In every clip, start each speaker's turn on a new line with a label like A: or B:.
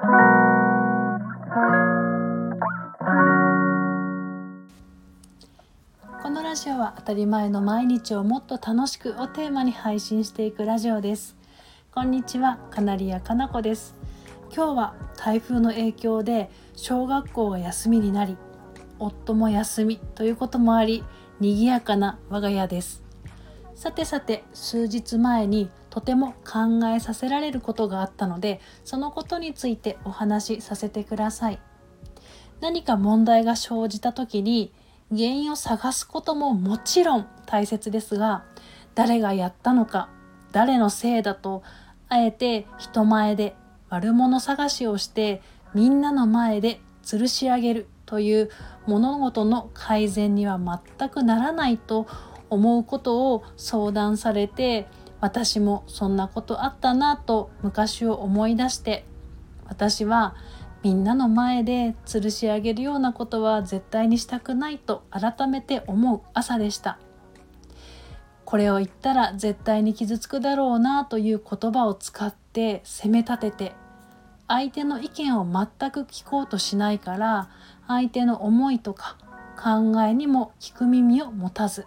A: このラジオは当たり前の毎日をもっと楽しくをテーマに配信していくラジオです。こんにちはカナリアかなこです。今日は台風の影響で小学校が休みになり夫も休みということもあり賑やかな我が家です。さてさて数日前にとても考えさせられることがあったのでそのことについてお話しさせてください。何か問題が生じた時に原因を探すことももちろん大切ですが誰がやったのか誰のせいだとあえて人前で悪者探しをしてみんなの前で吊るし上げるという物事の改善には全くならないと思うことを相談されて私もそんなことあったなと昔を思い出して私はみんなの前で吊るし上げるようなことは絶対にしたくないと改めて思う朝でした。これを言ったら絶対に傷つくだろうなという言葉を使って責め立てて相手の意見を全く聞こうとしないから相手の思いとか考えにも聞く耳を持たず。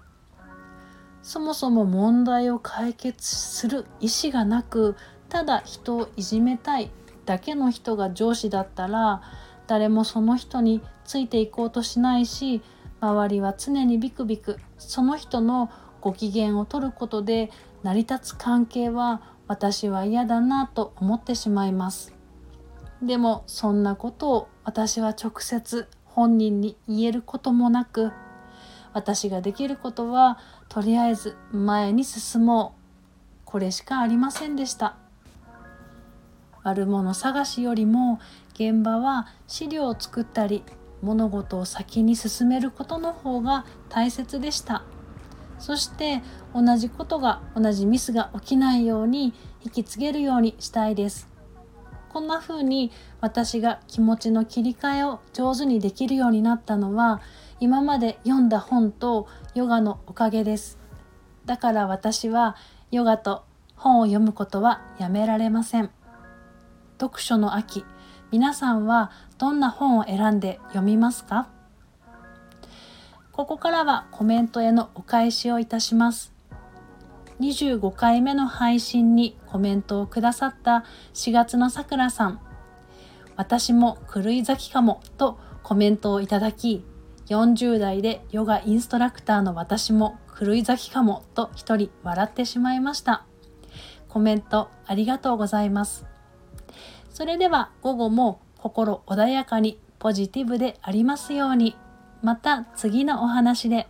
A: そもそも問題を解決する意思がなくただ人をいじめたいだけの人が上司だったら誰もその人についていこうとしないし周りは常にビクビクその人のご機嫌を取ることで成り立つ関係は私は嫌だなと思ってしまいます。でもそんなことを私は直接本人に言えることもなく私ができることはとりあえず前に進もう。これしかありませんでした。悪者探しよりも現場は資料を作ったり物事を先に進めることの方が大切でした。そして同じことが同じミスが起きないように引き継げるようにしたいです。こんな風に私が気持ちの切り替えを上手にできるようになったのは今まで読んだ本とヨガのおかげです。だから私はヨガと本を読むことはやめられません。読書の秋皆さんはどんな本を選んで読みますか？ここからはコメントへのお返しをいたします。25回目の配信にコメントをくださった4月のさくらさん。私も狂い咲きかもとコメントをいただき40代でヨガインストラクターの私も狂い咲きかもと一人笑ってしまいました。コメントありがとうございます。それでは午後も心穏やかにポジティブでありますように。また次のお話で。